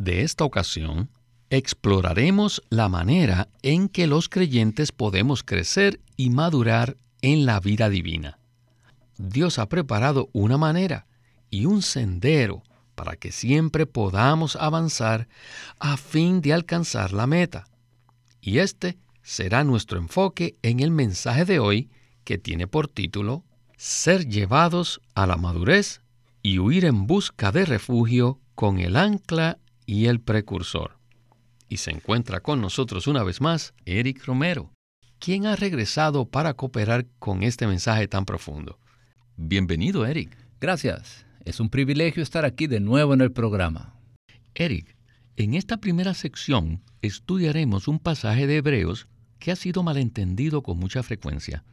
de esta ocasión, exploraremos la manera en que los creyentes podemos crecer y madurar en la vida divina. Dios ha preparado una manera y un sendero para que siempre podamos avanzar a fin de alcanzar la meta. Y este será nuestro enfoque en el mensaje de hoy que tiene por título Ser llevados a la madurez y huir en busca de refugio con el ancla y el precursor. Y se encuentra con nosotros una vez más Eric Romero, quien ha regresado para cooperar con este mensaje tan profundo. Bienvenido, Eric. Gracias. Es un privilegio estar aquí de nuevo en el programa. Eric, en esta primera sección estudiaremos un pasaje de Hebreos que ha sido malentendido con mucha frecuencia.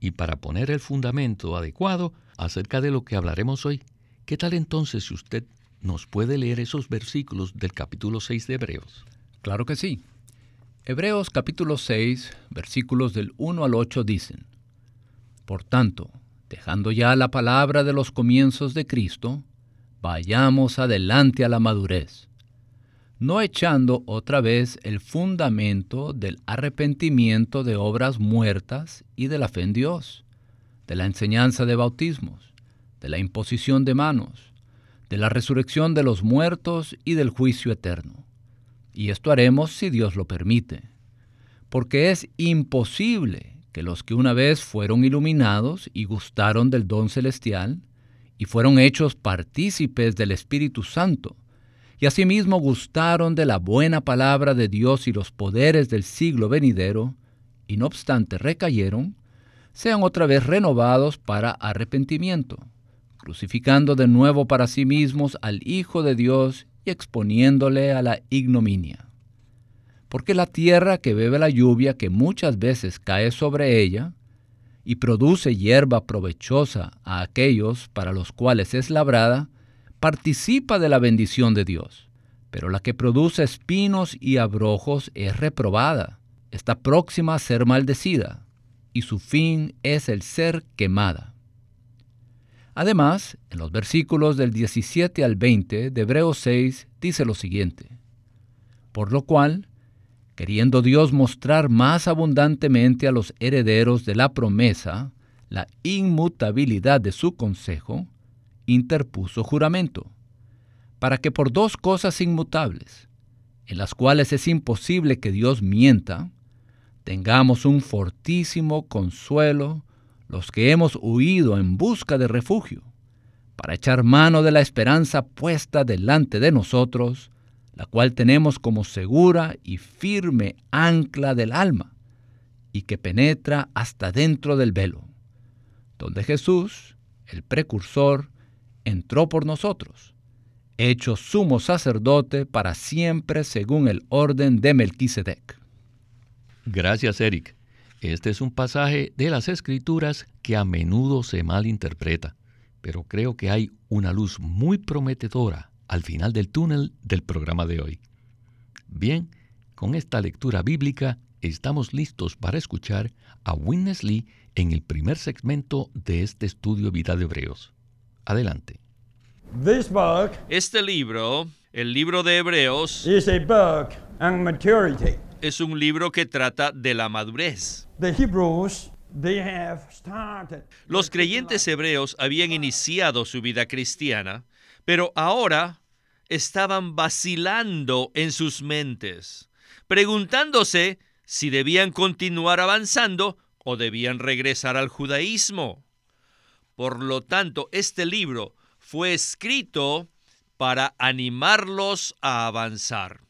Y para poner el fundamento adecuado acerca de lo que hablaremos hoy, ¿qué tal entonces si usted nos puede leer esos versículos del capítulo 6 de Hebreos? Claro que sí. Hebreos capítulo 6, versículos del 1 al 8 dicen, Por tanto, dejando ya la palabra de los comienzos de Cristo, vayamos adelante a la madurez, no echando otra vez el fundamento del arrepentimiento de obras muertas y de la fe en Dios, de la enseñanza de bautismos, de la imposición de manos, de la resurrección de los muertos y del juicio eterno. Y esto haremos si Dios lo permite, porque es imposible que los que una vez fueron iluminados y gustaron del don celestial, y fueron hechos partícipes del Espíritu Santo, y asimismo gustaron de la buena palabra de Dios y los poderes del siglo venidero, y no obstante recayeron, sean otra vez renovados para arrepentimiento, crucificando de nuevo para sí mismos al Hijo de Dios y exponiéndole a la ignominia porque la tierra que bebe la lluvia que muchas veces cae sobre ella, y produce hierba provechosa a aquellos para los cuales es labrada, participa de la bendición de Dios. Pero la que produce espinos y abrojos es reprobada, está próxima a ser maldecida, y su fin es el ser quemada. Además, en los versículos del 17 al 20 de Hebreos 6 dice lo siguiente, por lo cual, queriendo Dios mostrar más abundantemente a los herederos de la promesa la inmutabilidad de su consejo, interpuso juramento, para que por dos cosas inmutables, en las cuales es imposible que Dios mienta, tengamos un fortísimo consuelo los que hemos huido en busca de refugio, para echar mano de la esperanza puesta delante de nosotros, la cual tenemos como segura y firme ancla del alma, y que penetra hasta dentro del velo, donde Jesús, el precursor, entró por nosotros, hecho sumo sacerdote para siempre según el orden de Melquisedec. Gracias, Eric. Este es un pasaje de las Escrituras que a menudo se malinterpreta, pero creo que hay una luz muy prometedora al final del túnel del programa de hoy. Bien, con esta lectura bíblica estamos listos para escuchar a Witness Lee en el primer segmento de este estudio Vida de Hebreos. Adelante. Este libro, el libro de Hebreos, es un libro que trata de la madurez. Los creyentes hebreos habían iniciado su vida cristiana pero ahora estaban vacilando en sus mentes, preguntándose si debían continuar avanzando o debían regresar al judaísmo. Por lo tanto, este libro fue escrito para animarlos a avanzar.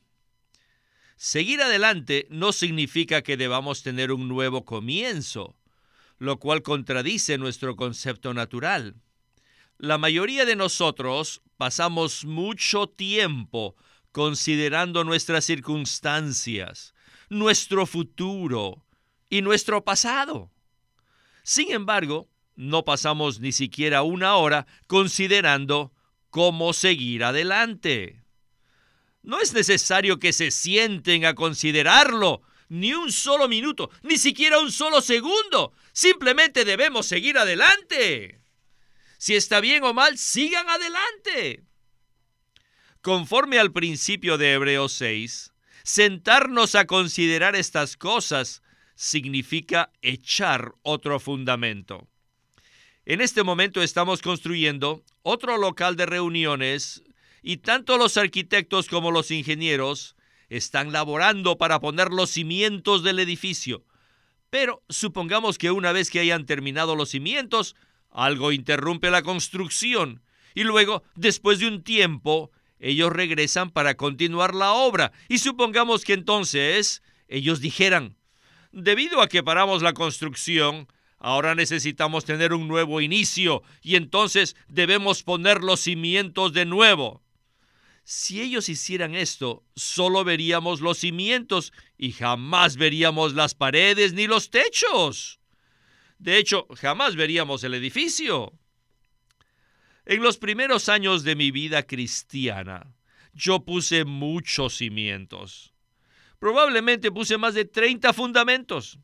Seguir adelante no significa que debamos tener un nuevo comienzo, lo cual contradice nuestro concepto natural. La mayoría de nosotros pasamos mucho tiempo considerando nuestras circunstancias, nuestro futuro y nuestro pasado. Sin embargo, no pasamos ni siquiera una hora considerando cómo seguir adelante. No es necesario que se sienten a considerarlo, ni un solo minuto, ni siquiera un solo segundo. Simplemente debemos seguir adelante. Si está bien o mal, sigan adelante. Conforme al principio de Hebreos 6, sentarnos a considerar estas cosas significa echar otro fundamento. En este momento estamos construyendo otro local de reuniones y tanto los arquitectos como los ingenieros están laborando para poner los cimientos del edificio. Pero supongamos que una vez que hayan terminado los cimientos, algo interrumpe la construcción y luego, después de un tiempo, ellos regresan para continuar la obra. Y supongamos que entonces ellos dijeran, debido a que paramos la construcción, ahora necesitamos tener un nuevo inicio y entonces debemos poner los cimientos de nuevo. Si ellos hicieran esto, solo veríamos los cimientos y jamás veríamos las paredes ni los techos. De hecho, jamás veríamos el edificio. En los primeros años de mi vida cristiana, yo puse muchos cimientos. Probablemente puse más de 30 fundamentos.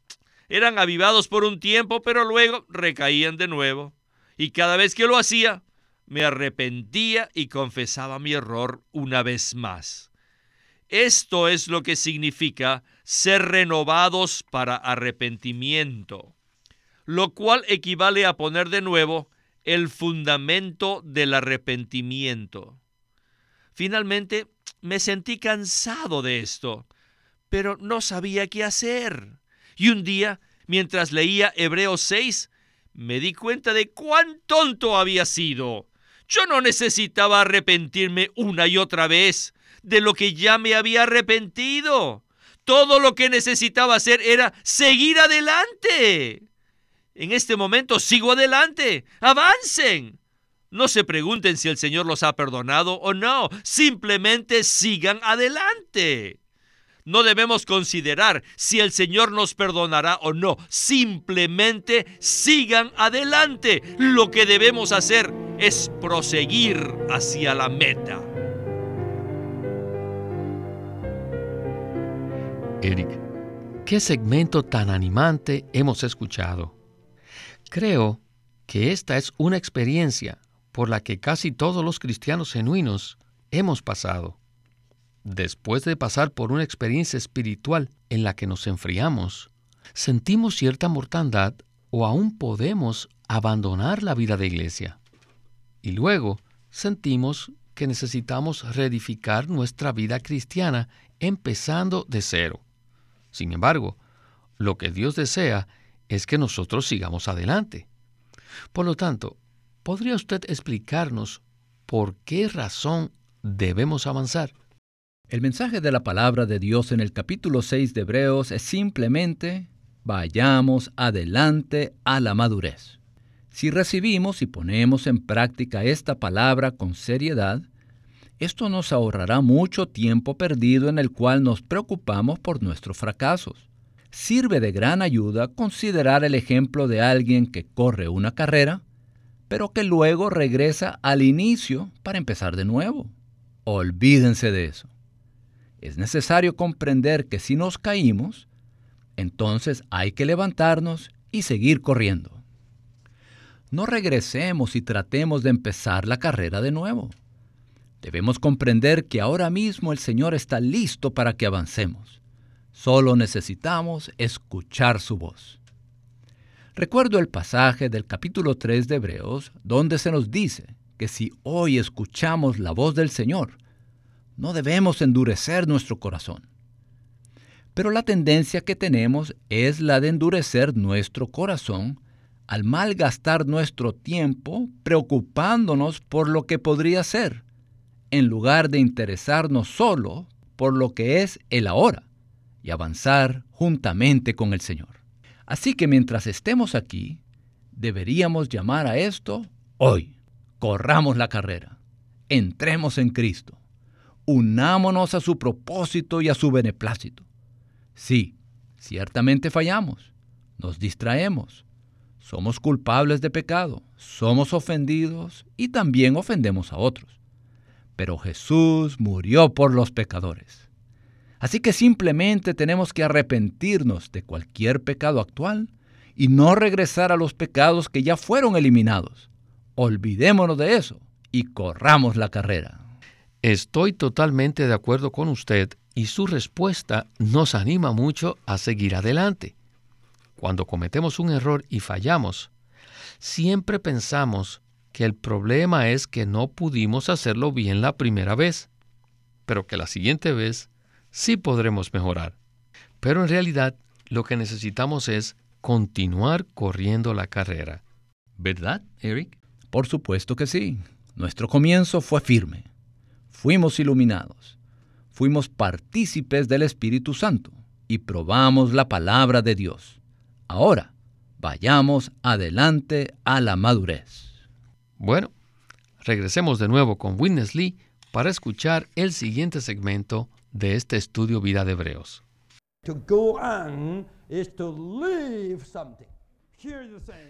Eran avivados por un tiempo, pero luego recaían de nuevo. Y cada vez que lo hacía, me arrepentía y confesaba mi error una vez más. Esto es lo que significa ser renovados para arrepentimiento, lo cual equivale a poner de nuevo el fundamento del arrepentimiento. Finalmente, me sentí cansado de esto, pero no sabía qué hacer. Y un día, mientras leía Hebreos 6, me di cuenta de cuán tonto había sido. Yo no necesitaba arrepentirme una y otra vez de lo que ya me había arrepentido. Todo lo que necesitaba hacer era seguir adelante. En este momento sigo adelante. Avancen. No se pregunten si el Señor los ha perdonado o no. Simplemente sigan adelante. No debemos considerar si el Señor nos perdonará o no. Simplemente sigan adelante. Lo que debemos hacer es proseguir hacia la meta. Eric, ¿qué segmento tan animante hemos escuchado? Creo que esta es una experiencia por la que casi todos los cristianos genuinos hemos pasado. Después de pasar por una experiencia espiritual en la que nos enfriamos, sentimos cierta mortandad o aún podemos abandonar la vida de iglesia. Y luego sentimos que necesitamos reedificar nuestra vida cristiana empezando de cero. Sin embargo, lo que Dios desea es que nosotros sigamos adelante. Por lo tanto, ¿podría usted explicarnos por qué razón debemos avanzar? El mensaje de la palabra de Dios en el capítulo 6 de Hebreos es simplemente vayamos adelante a la madurez. Si recibimos y ponemos en práctica esta palabra con seriedad, esto nos ahorrará mucho tiempo perdido en el cual nos preocupamos por nuestros fracasos sirve de gran ayuda considerar el ejemplo de alguien que corre una carrera, pero que luego regresa al inicio para empezar de nuevo. Olvídense de eso. Es necesario comprender que si nos caímos, entonces hay que levantarnos y seguir corriendo. No regresemos y tratemos de empezar la carrera de nuevo. Debemos comprender que ahora mismo el Señor está listo para que avancemos. Solo necesitamos escuchar su voz. Recuerdo el pasaje del capítulo 3 de Hebreos donde se nos dice que si hoy escuchamos la voz del Señor, no debemos endurecer nuestro corazón. Pero la tendencia que tenemos es la de endurecer nuestro corazón al malgastar nuestro tiempo preocupándonos por lo que podría ser, en lugar de interesarnos solo por lo que es el ahora y avanzar juntamente con el Señor. Así que mientras estemos aquí, deberíamos llamar a esto hoy. Corramos la carrera. Entremos en Cristo. Unámonos a su propósito y a su beneplácito. Sí, ciertamente fallamos, nos distraemos, somos culpables de pecado, somos ofendidos y también ofendemos a otros. Pero Jesús murió por los pecadores. Así que simplemente tenemos que arrepentirnos de cualquier pecado actual y no regresar a los pecados que ya fueron eliminados. Olvidémonos de eso y corramos la carrera. Estoy totalmente de acuerdo con usted y su respuesta nos anima mucho a seguir adelante. Cuando cometemos un error y fallamos, siempre pensamos que el problema es que no pudimos hacerlo bien la primera vez, pero que la siguiente vez sí podremos mejorar. Pero en realidad lo que necesitamos es continuar corriendo la carrera. ¿Verdad, Eric? Por supuesto que sí. Nuestro comienzo fue firme. Fuimos iluminados. Fuimos partícipes del Espíritu Santo y probamos la palabra de Dios. Ahora, vayamos adelante a la madurez. Bueno, regresemos de nuevo con Witness Lee para escuchar el siguiente segmento de este estudio Vida de Hebreos.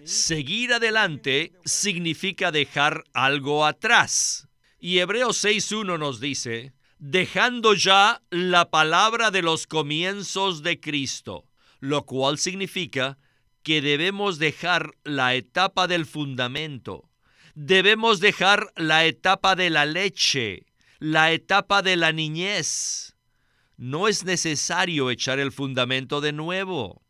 Seguir adelante significa dejar algo atrás. Y Hebreos 6.1 nos dice, dejando ya la palabra de los comienzos de Cristo, lo cual significa que debemos dejar la etapa del fundamento, debemos dejar la etapa de la leche, la etapa de la niñez no es necesario echar el fundamento de nuevo.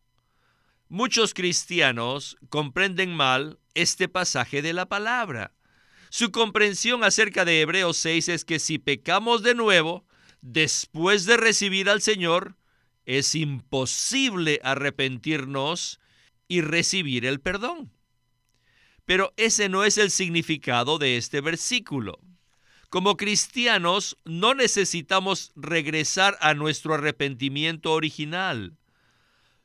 Muchos cristianos comprenden mal este pasaje de la palabra. Su comprensión acerca de Hebreos 6 es que si pecamos de nuevo, después de recibir al Señor, es imposible arrepentirnos y recibir el perdón. Pero ese no es el significado de este versículo. Como cristianos no necesitamos regresar a nuestro arrepentimiento original.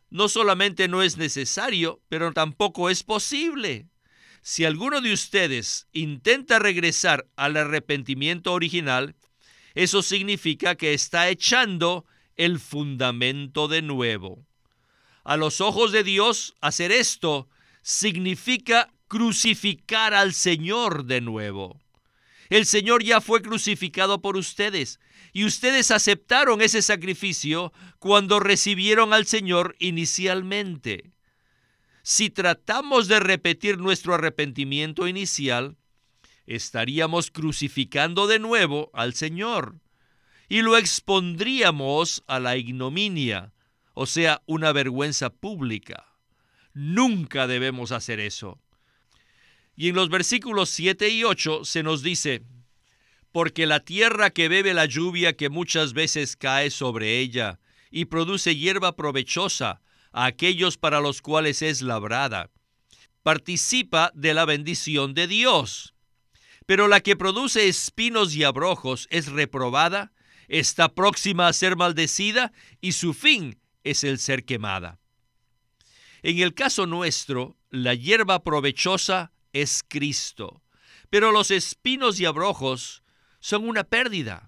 No solamente no es necesario, pero tampoco es posible. Si alguno de ustedes intenta regresar al arrepentimiento original, eso significa que está echando el fundamento de nuevo. A los ojos de Dios, hacer esto significa crucificar al Señor de nuevo. El Señor ya fue crucificado por ustedes y ustedes aceptaron ese sacrificio cuando recibieron al Señor inicialmente. Si tratamos de repetir nuestro arrepentimiento inicial, estaríamos crucificando de nuevo al Señor y lo expondríamos a la ignominia, o sea, una vergüenza pública. Nunca debemos hacer eso. Y en los versículos 7 y 8 se nos dice, porque la tierra que bebe la lluvia que muchas veces cae sobre ella y produce hierba provechosa aquellos para los cuales es labrada, participa de la bendición de Dios. Pero la que produce espinos y abrojos es reprobada, está próxima a ser maldecida y su fin es el ser quemada. En el caso nuestro, la hierba provechosa es Cristo. Pero los espinos y abrojos son una pérdida.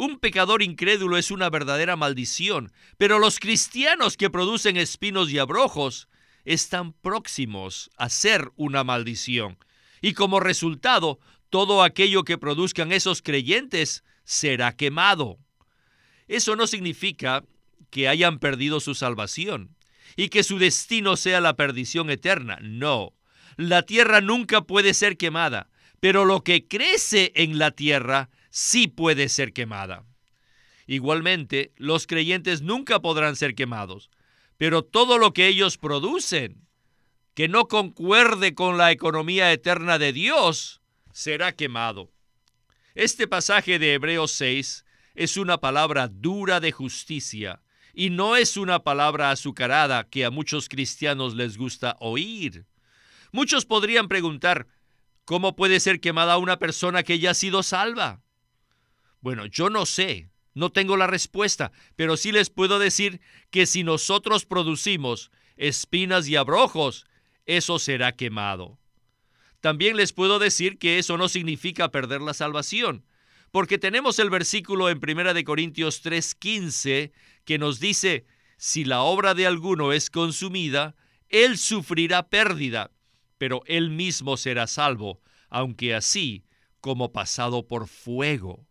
Un pecador incrédulo es una verdadera maldición, pero los cristianos que producen espinos y abrojos están próximos a ser una maldición. Y como resultado, todo aquello que produzcan esos creyentes será quemado. Eso no significa que hayan perdido su salvación y que su destino sea la perdición eterna. No, la tierra nunca puede ser quemada, pero lo que crece en la tierra sí puede ser quemada. Igualmente, los creyentes nunca podrán ser quemados, pero todo lo que ellos producen, que no concuerde con la economía eterna de Dios, será quemado. Este pasaje de Hebreos 6 es una palabra dura de justicia y no es una palabra azucarada que a muchos cristianos les gusta oír. Muchos podrían preguntar, ¿cómo puede ser quemada una persona que ya ha sido salva? Bueno, yo no sé, no tengo la respuesta, pero sí les puedo decir que si nosotros producimos espinas y abrojos, eso será quemado. También les puedo decir que eso no significa perder la salvación, porque tenemos el versículo en 1 de Corintios 3:15 que nos dice, si la obra de alguno es consumida, él sufrirá pérdida, pero él mismo será salvo, aunque así como pasado por fuego.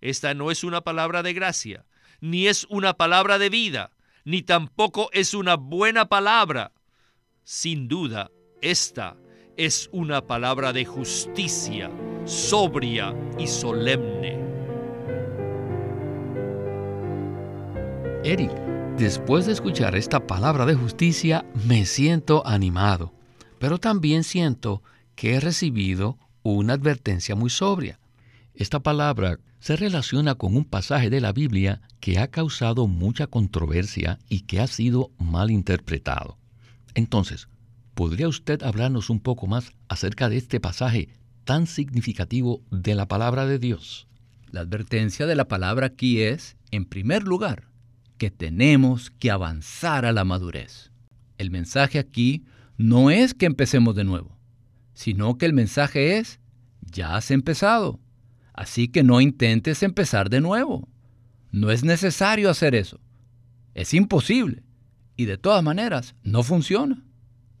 Esta no es una palabra de gracia, ni es una palabra de vida, ni tampoco es una buena palabra. Sin duda, esta es una palabra de justicia, sobria y solemne. Eric, después de escuchar esta palabra de justicia, me siento animado, pero también siento que he recibido una advertencia muy sobria. Esta palabra se relaciona con un pasaje de la Biblia que ha causado mucha controversia y que ha sido mal interpretado. Entonces, ¿podría usted hablarnos un poco más acerca de este pasaje tan significativo de la palabra de Dios? La advertencia de la palabra aquí es, en primer lugar, que tenemos que avanzar a la madurez. El mensaje aquí no es que empecemos de nuevo, sino que el mensaje es, ya has empezado, así que no intentes empezar de nuevo. No es necesario hacer eso. Es imposible. Y de todas maneras, no funciona.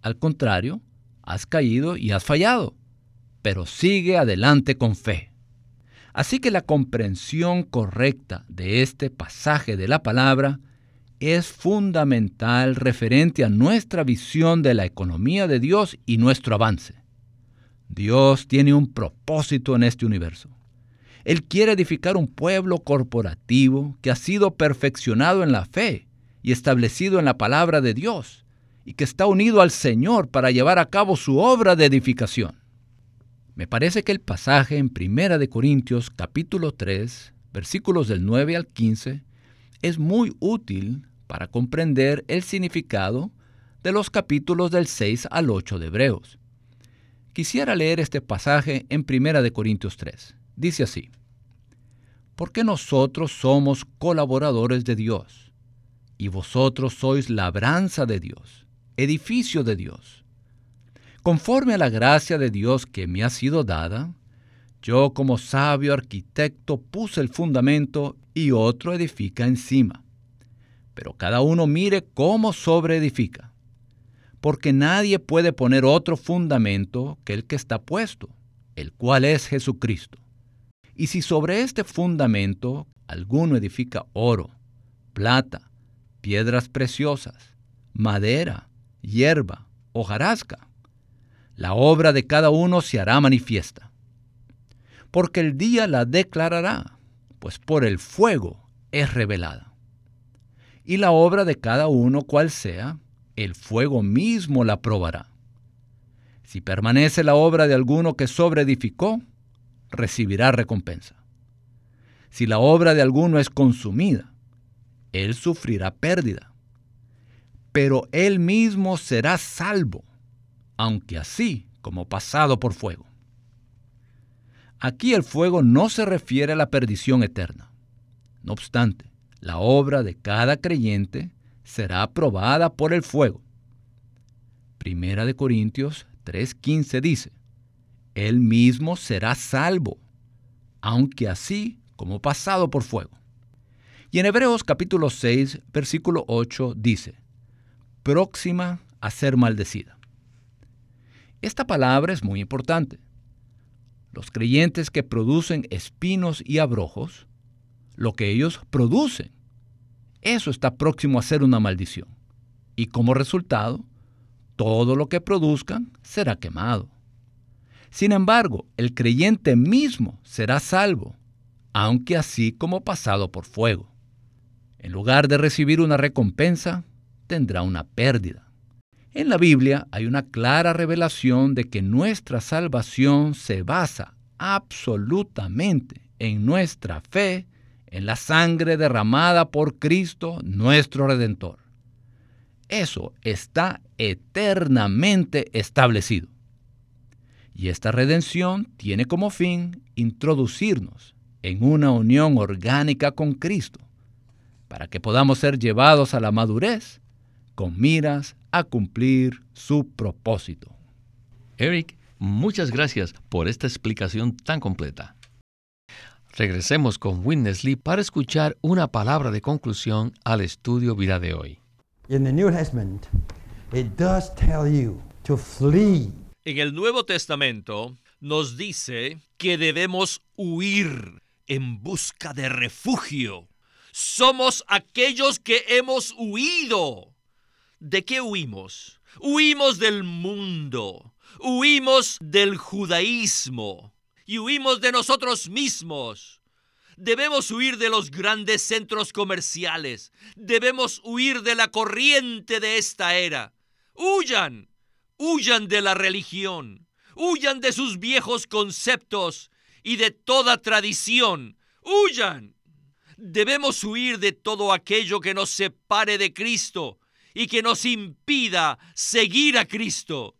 Al contrario, has caído y has fallado. Pero sigue adelante con fe. Así que la comprensión correcta de este pasaje de la palabra es fundamental referente a nuestra visión de la economía de Dios y nuestro avance. Dios tiene un propósito en este universo. Él quiere edificar un pueblo corporativo que ha sido perfeccionado en la fe y establecido en la palabra de Dios y que está unido al Señor para llevar a cabo su obra de edificación. Me parece que el pasaje en Primera de Corintios capítulo 3, versículos del 9 al 15, es muy útil para comprender el significado de los capítulos del 6 al 8 de Hebreos. Quisiera leer este pasaje en Primera de Corintios 3. Dice así: Porque nosotros somos colaboradores de Dios, y vosotros sois labranza de Dios, edificio de Dios. Conforme a la gracia de Dios que me ha sido dada, yo como sabio arquitecto puse el fundamento y otro edifica encima. Pero cada uno mire cómo sobreedifica porque nadie puede poner otro fundamento que el que está puesto, el cual es Jesucristo. Y si sobre este fundamento alguno edifica oro, plata, piedras preciosas, madera, hierba, hojarasca, la obra de cada uno se hará manifiesta. Porque el día la declarará, pues por el fuego es revelada. Y la obra de cada uno cual sea, el fuego mismo la probará. Si permanece la obra de alguno que sobreedificó, recibirá recompensa. Si la obra de alguno es consumida, él sufrirá pérdida. Pero él mismo será salvo, aunque así como pasado por fuego. Aquí el fuego no se refiere a la perdición eterna. No obstante, la obra de cada creyente será aprobada por el fuego. Primera de Corintios 3:15 dice, Él mismo será salvo, aunque así como pasado por fuego. Y en Hebreos capítulo 6, versículo 8 dice, próxima a ser maldecida. Esta palabra es muy importante. Los creyentes que producen espinos y abrojos, lo que ellos producen eso está próximo a ser una maldición. Y como resultado, todo lo que produzcan será quemado. Sin embargo, el creyente mismo será salvo, aunque así como pasado por fuego. En lugar de recibir una recompensa, tendrá una pérdida. En la Biblia hay una clara revelación de que nuestra salvación se basa absolutamente en nuestra fe en la sangre derramada por Cristo nuestro Redentor. Eso está eternamente establecido. Y esta redención tiene como fin introducirnos en una unión orgánica con Cristo, para que podamos ser llevados a la madurez con miras a cumplir su propósito. Eric, muchas gracias por esta explicación tan completa. Regresemos con Witness Lee para escuchar una palabra de conclusión al estudio vida de hoy. In the New Testament, it does tell you to flee. En el Nuevo Testamento nos dice que debemos huir en busca de refugio. Somos aquellos que hemos huido. ¿De qué huimos? Huimos del mundo, huimos del judaísmo y huimos de nosotros mismos. Debemos huir de los grandes centros comerciales. Debemos huir de la corriente de esta era. Huyan, huyan de la religión. Huyan de sus viejos conceptos y de toda tradición. Huyan. Debemos huir de todo aquello que nos separe de Cristo y que nos impida seguir a Cristo.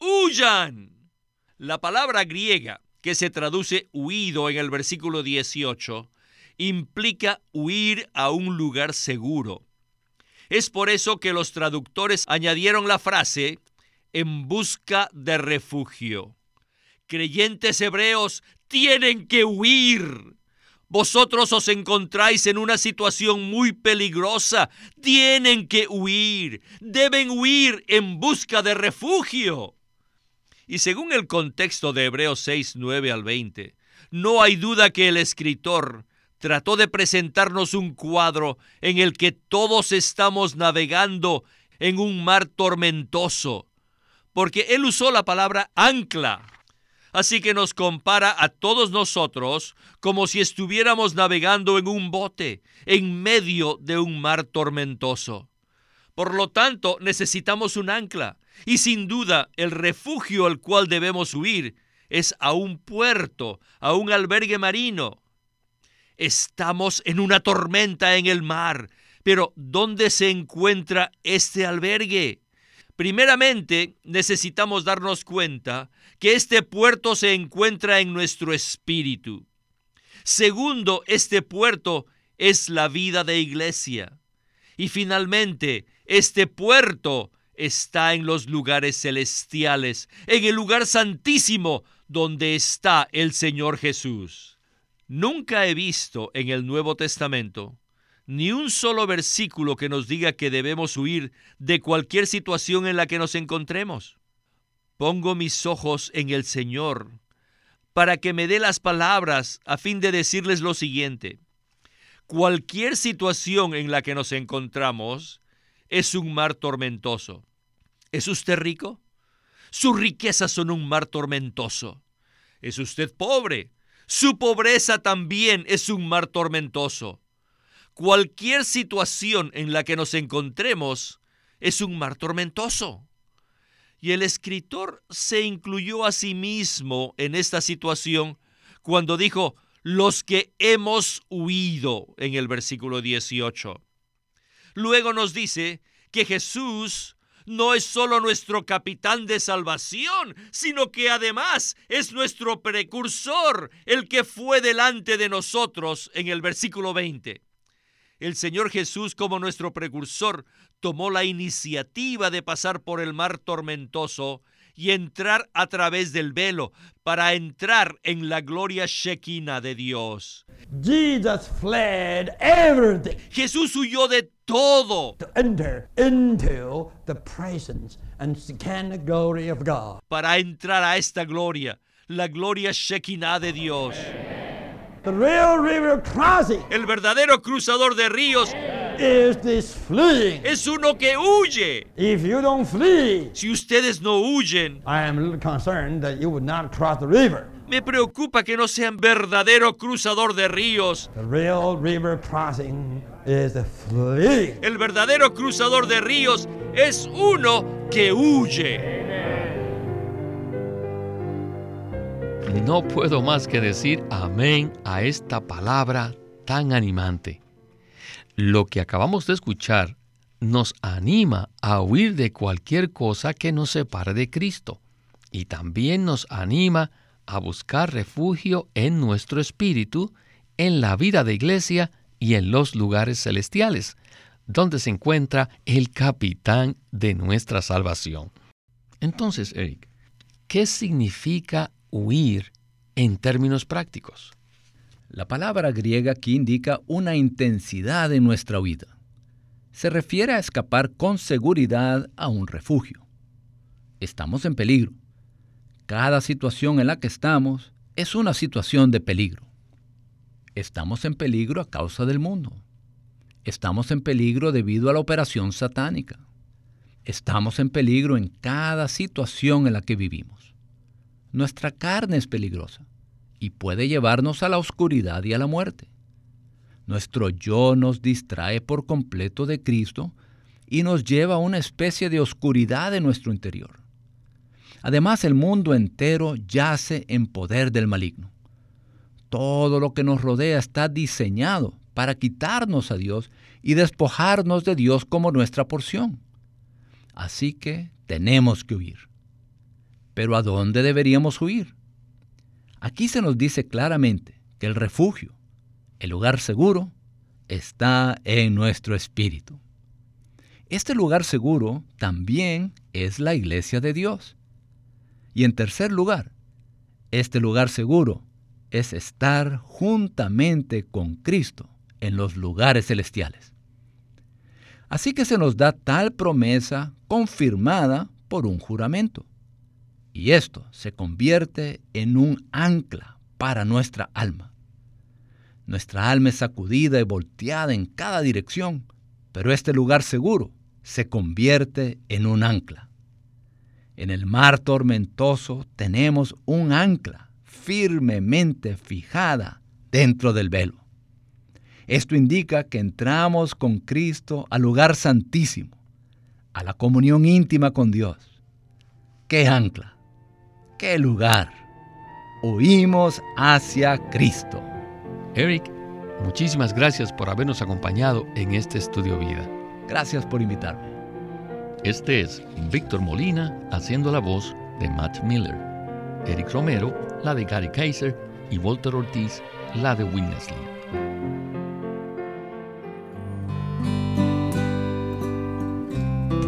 Huyan. La palabra griega que se traduce huido en el versículo 18, implica huir a un lugar seguro. Es por eso que los traductores añadieron la frase en busca de refugio. Creyentes hebreos tienen que huir. Vosotros os encontráis en una situación muy peligrosa. Tienen que huir. Deben huir en busca de refugio. Y según el contexto de Hebreos 6, 9 al 20, no hay duda que el escritor trató de presentarnos un cuadro en el que todos estamos navegando en un mar tormentoso, porque él usó la palabra ancla. Así que nos compara a todos nosotros como si estuviéramos navegando en un bote en medio de un mar tormentoso. Por lo tanto, necesitamos un ancla. Y sin duda, el refugio al cual debemos huir es a un puerto, a un albergue marino. Estamos en una tormenta en el mar, pero ¿dónde se encuentra este albergue? Primeramente, necesitamos darnos cuenta que este puerto se encuentra en nuestro espíritu. Segundo, este puerto es la vida de iglesia. Y finalmente, este puerto está en los lugares celestiales, en el lugar santísimo donde está el Señor Jesús. Nunca he visto en el Nuevo Testamento ni un solo versículo que nos diga que debemos huir de cualquier situación en la que nos encontremos. Pongo mis ojos en el Señor para que me dé las palabras a fin de decirles lo siguiente. Cualquier situación en la que nos encontramos, es un mar tormentoso. ¿Es usted rico? Sus riquezas son un mar tormentoso. ¿Es usted pobre? Su pobreza también es un mar tormentoso. Cualquier situación en la que nos encontremos es un mar tormentoso. Y el escritor se incluyó a sí mismo en esta situación cuando dijo, los que hemos huido en el versículo 18. Luego nos dice que Jesús no es solo nuestro capitán de salvación, sino que además es nuestro precursor, el que fue delante de nosotros en el versículo 20. El Señor Jesús como nuestro precursor tomó la iniciativa de pasar por el mar tormentoso y entrar a través del velo para entrar en la gloria Shekinah de Dios. Jesus fled everything Jesús huyó de todo to enter into the presence and Shekinah glory of God. para entrar a esta gloria, la gloria Shekinah de Dios. The real river crossing El verdadero cruzador de ríos is this fleeing. es uno que huye. If you don't flee, Si ustedes no huyen, I am a little concerned that you would not cross the river. me preocupa que no sean verdadero cruzador de ríos. The real river crossing is the fleeing. El verdadero cruzador de ríos es uno que huye. No puedo más que decir amén a esta palabra tan animante. Lo que acabamos de escuchar nos anima a huir de cualquier cosa que nos separe de Cristo y también nos anima a buscar refugio en nuestro espíritu, en la vida de iglesia y en los lugares celestiales, donde se encuentra el capitán de nuestra salvación. Entonces, Eric, ¿qué significa huir en términos prácticos? La palabra griega aquí indica una intensidad en nuestra huida. Se refiere a escapar con seguridad a un refugio. Estamos en peligro. Cada situación en la que estamos es una situación de peligro. Estamos en peligro a causa del mundo. Estamos en peligro debido a la operación satánica. Estamos en peligro en cada situación en la que vivimos. Nuestra carne es peligrosa y puede llevarnos a la oscuridad y a la muerte. Nuestro yo nos distrae por completo de Cristo y nos lleva a una especie de oscuridad en nuestro interior. Además, el mundo entero yace en poder del maligno. Todo lo que nos rodea está diseñado para quitarnos a Dios y despojarnos de Dios como nuestra porción. Así que tenemos que huir. Pero ¿a dónde deberíamos huir? Aquí se nos dice claramente que el refugio, el lugar seguro, está en nuestro espíritu. Este lugar seguro también es la iglesia de Dios. Y en tercer lugar, este lugar seguro es estar juntamente con Cristo en los lugares celestiales. Así que se nos da tal promesa confirmada por un juramento. Y esto se convierte en un ancla para nuestra alma. Nuestra alma es sacudida y volteada en cada dirección, pero este lugar seguro se convierte en un ancla. En el mar tormentoso tenemos un ancla firmemente fijada dentro del velo. Esto indica que entramos con Cristo al lugar santísimo, a la comunión íntima con Dios. ¡Qué ancla! Qué lugar. Huimos hacia Cristo. Eric, muchísimas gracias por habernos acompañado en este estudio vida. Gracias por invitarme. Este es Víctor Molina haciendo la voz de Matt Miller, Eric Romero, la de Gary Kaiser y Walter Ortiz, la de Winnesley.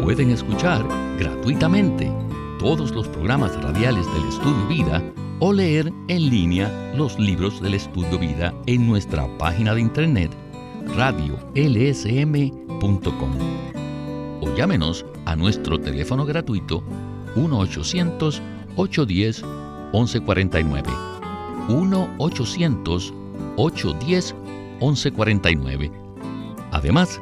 Pueden escuchar gratuitamente todos los programas radiales del Estudio Vida o leer en línea los libros del Estudio Vida en nuestra página de internet radiolsm.com o llámenos a nuestro teléfono gratuito 1-800-810-1149. 1-800-810-1149. Además,